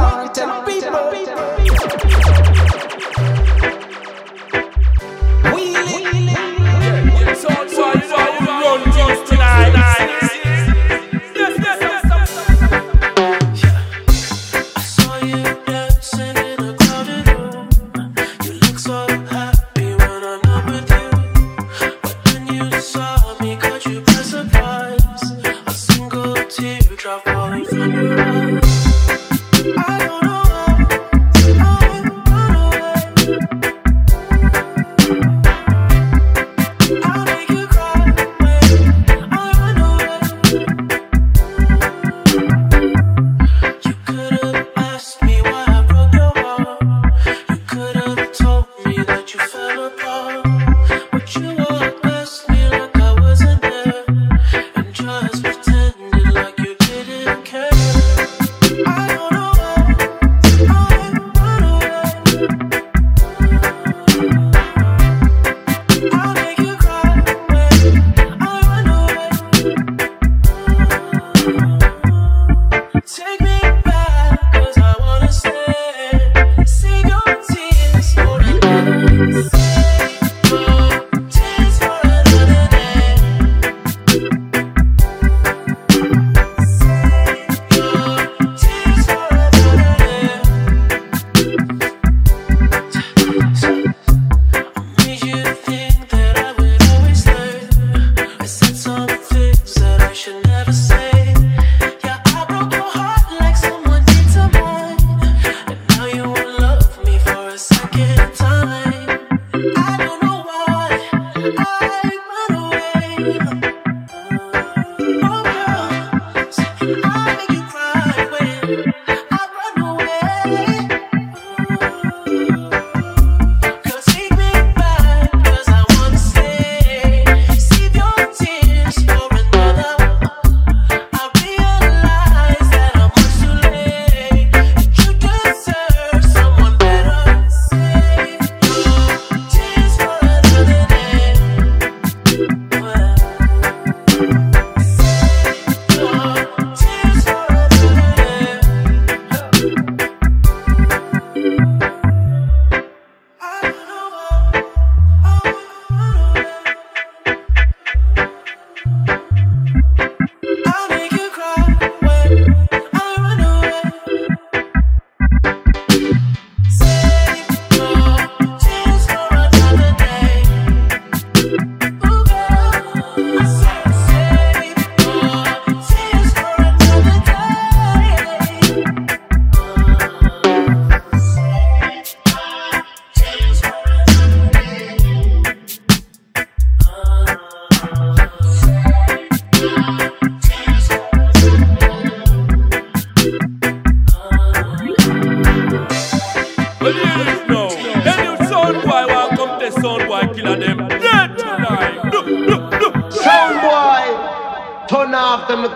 Charlton people.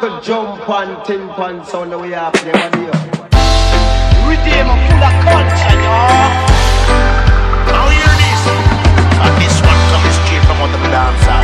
little jump and tin pan sound the way I play on here. Redeem full of culture, y'all. Now hear this. And this one comes straight from the dance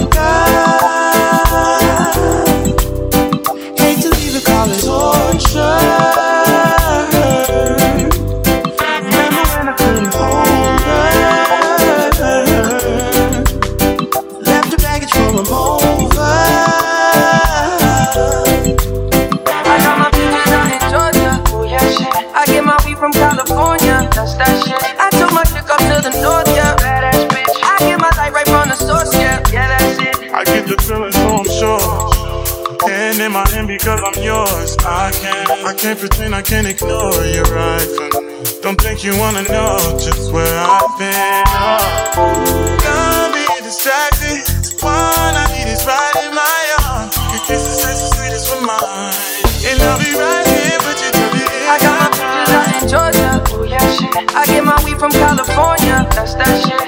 future. because I'm yours. I can't, I can't pretend I can ignore your eyes. And don't think you wanna know just where I've been. Oh. Got me distracted. One I need is right in my arms? Your kisses taste the sweetest for mine. And I'll be right here, but you do be I got my pictures out in Georgia. Oh yeah, shit. I get my weed from California. That's that shit.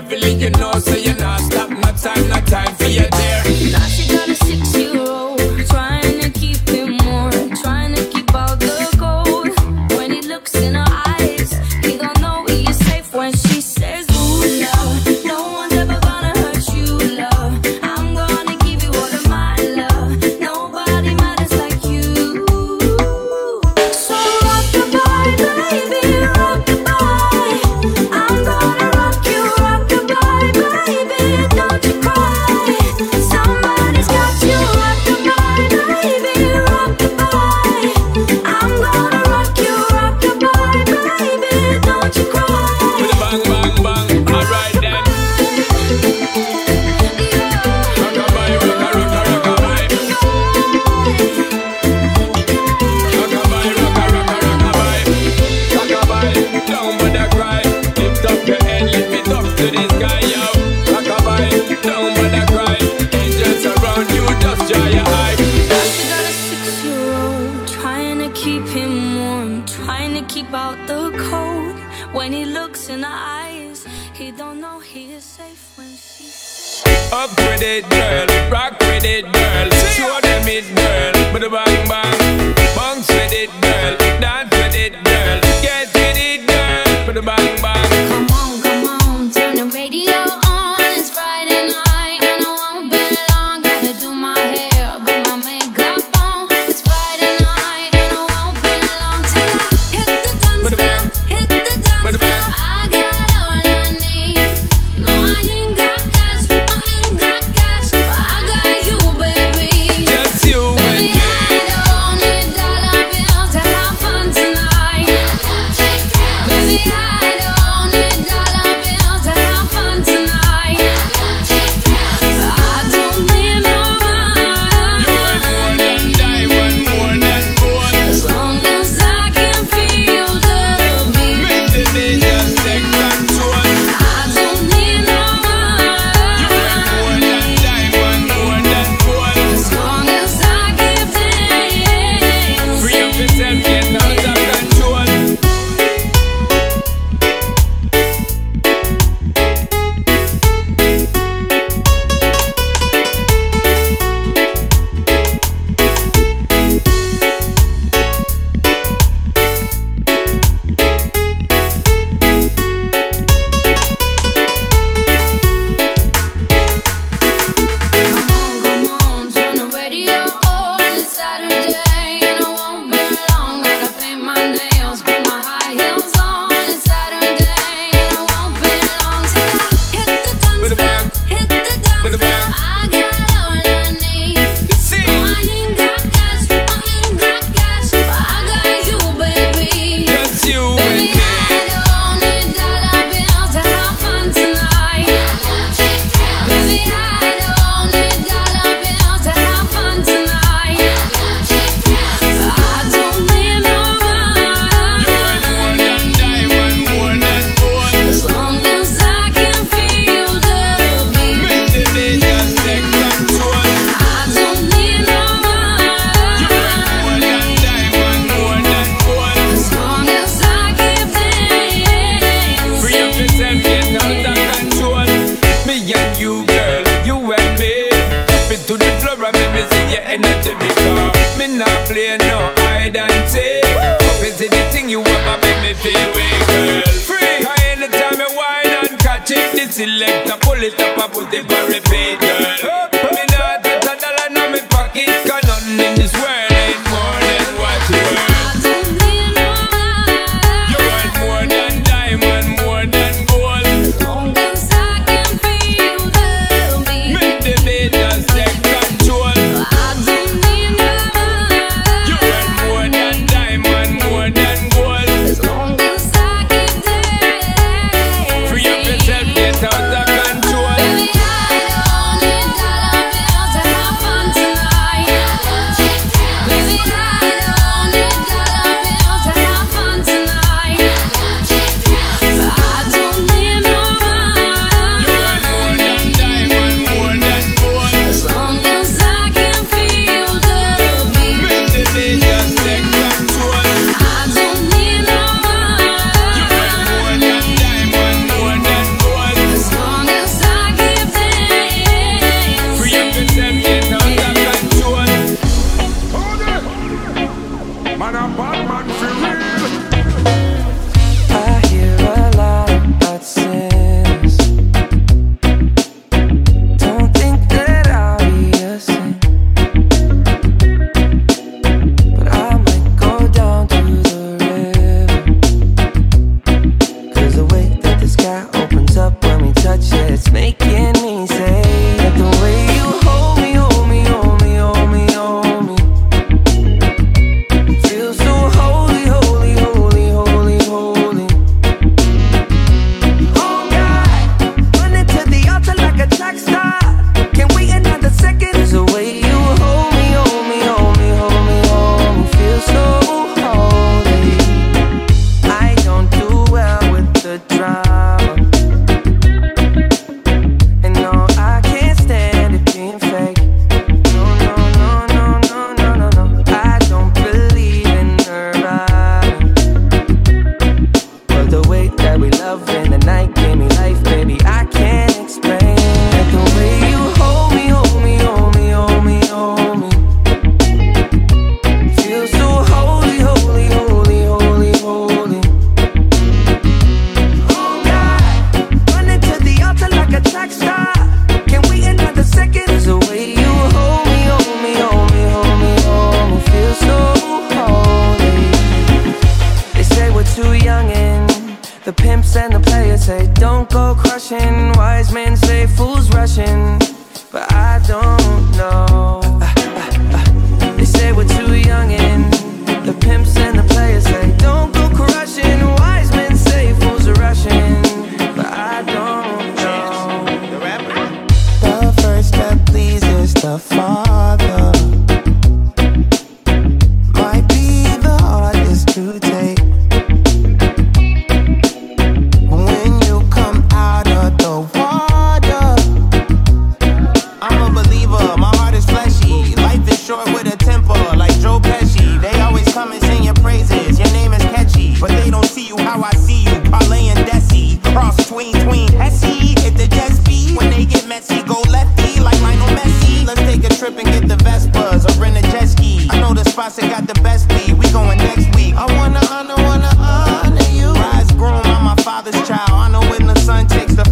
Everything you know, girl.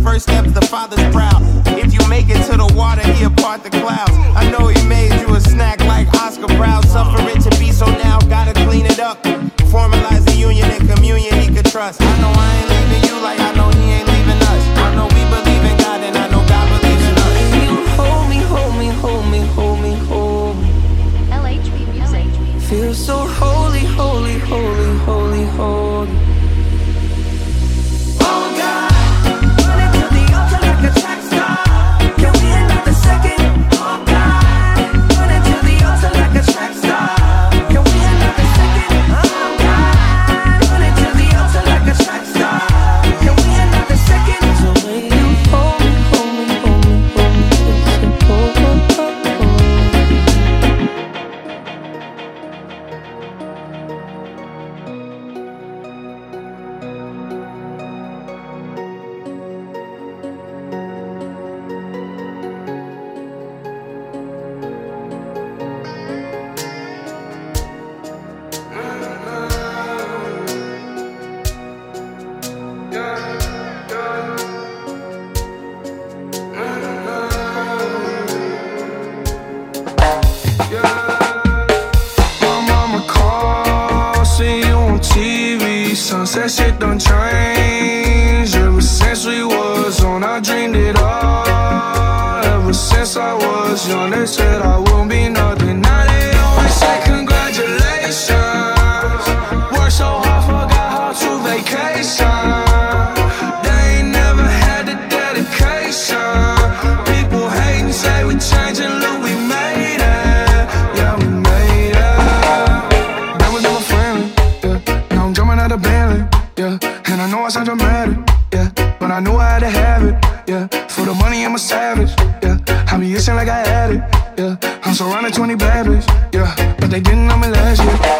first step, the Father's proud. If you make it to the water, he'll part the clouds. I know he made you a snack like Oscar Brown. Suffer it to be so now, gotta clean it up. Formalize the union and communion he could trust. I know I since I was young. They said I won't be nothing. like I had it. Yeah, I'm surrounded 20 bad bitches. Yeah, but they didn't know me last year.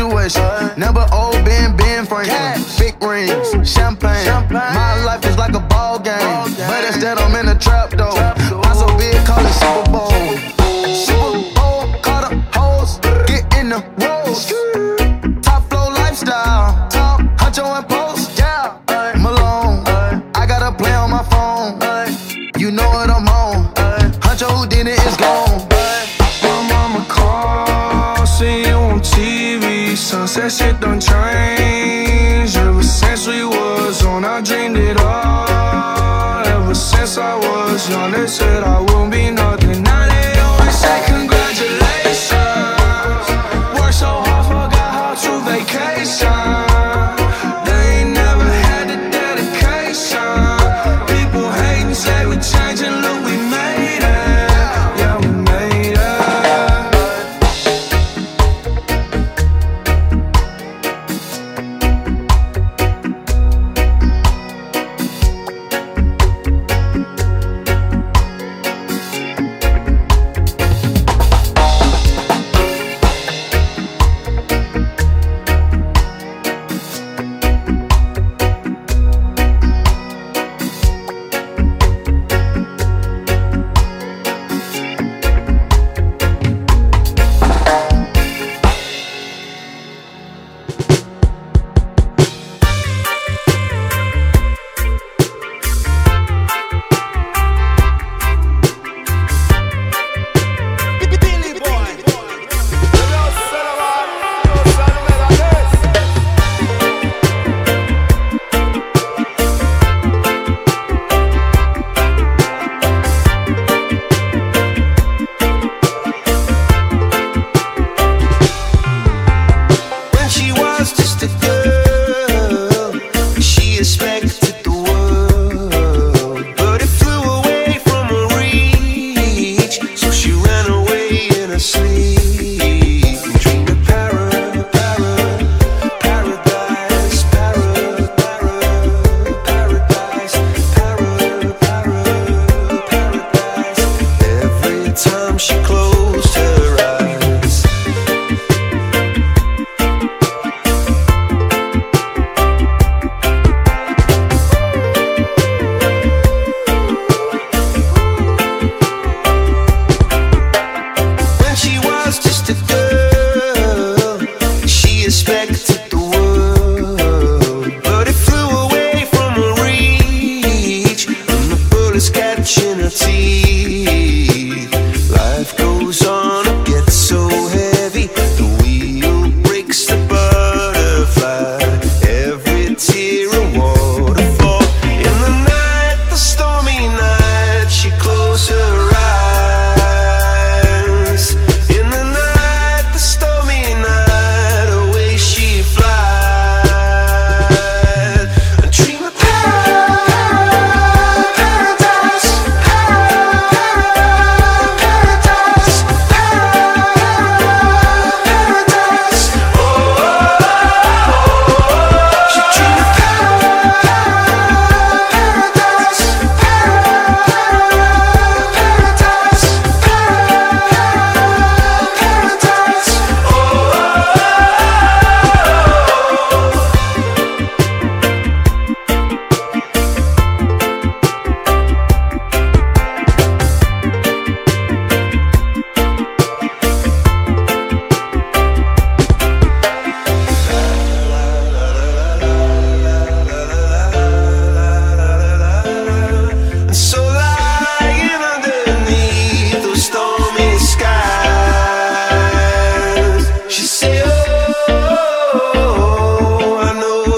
situation. Never old Ben Ben Franklin. Big rings, champagne. My life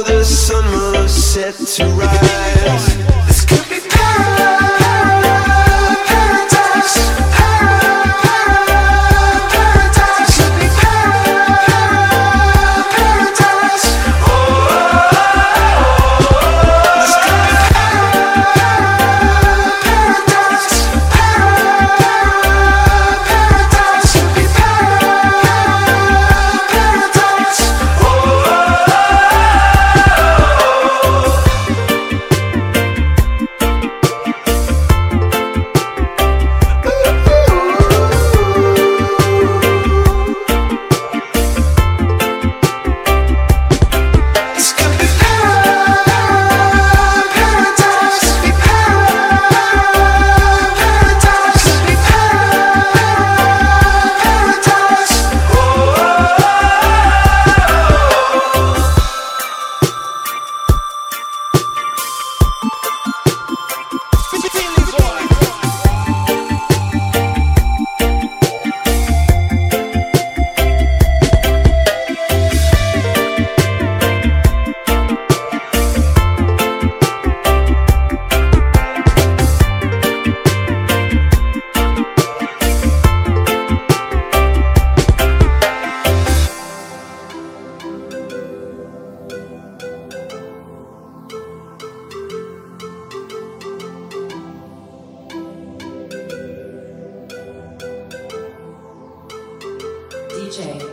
the sun was set to rise. DJ.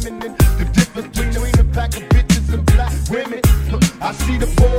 feminine. The difference between a pack of bitches and black women. I see the boy.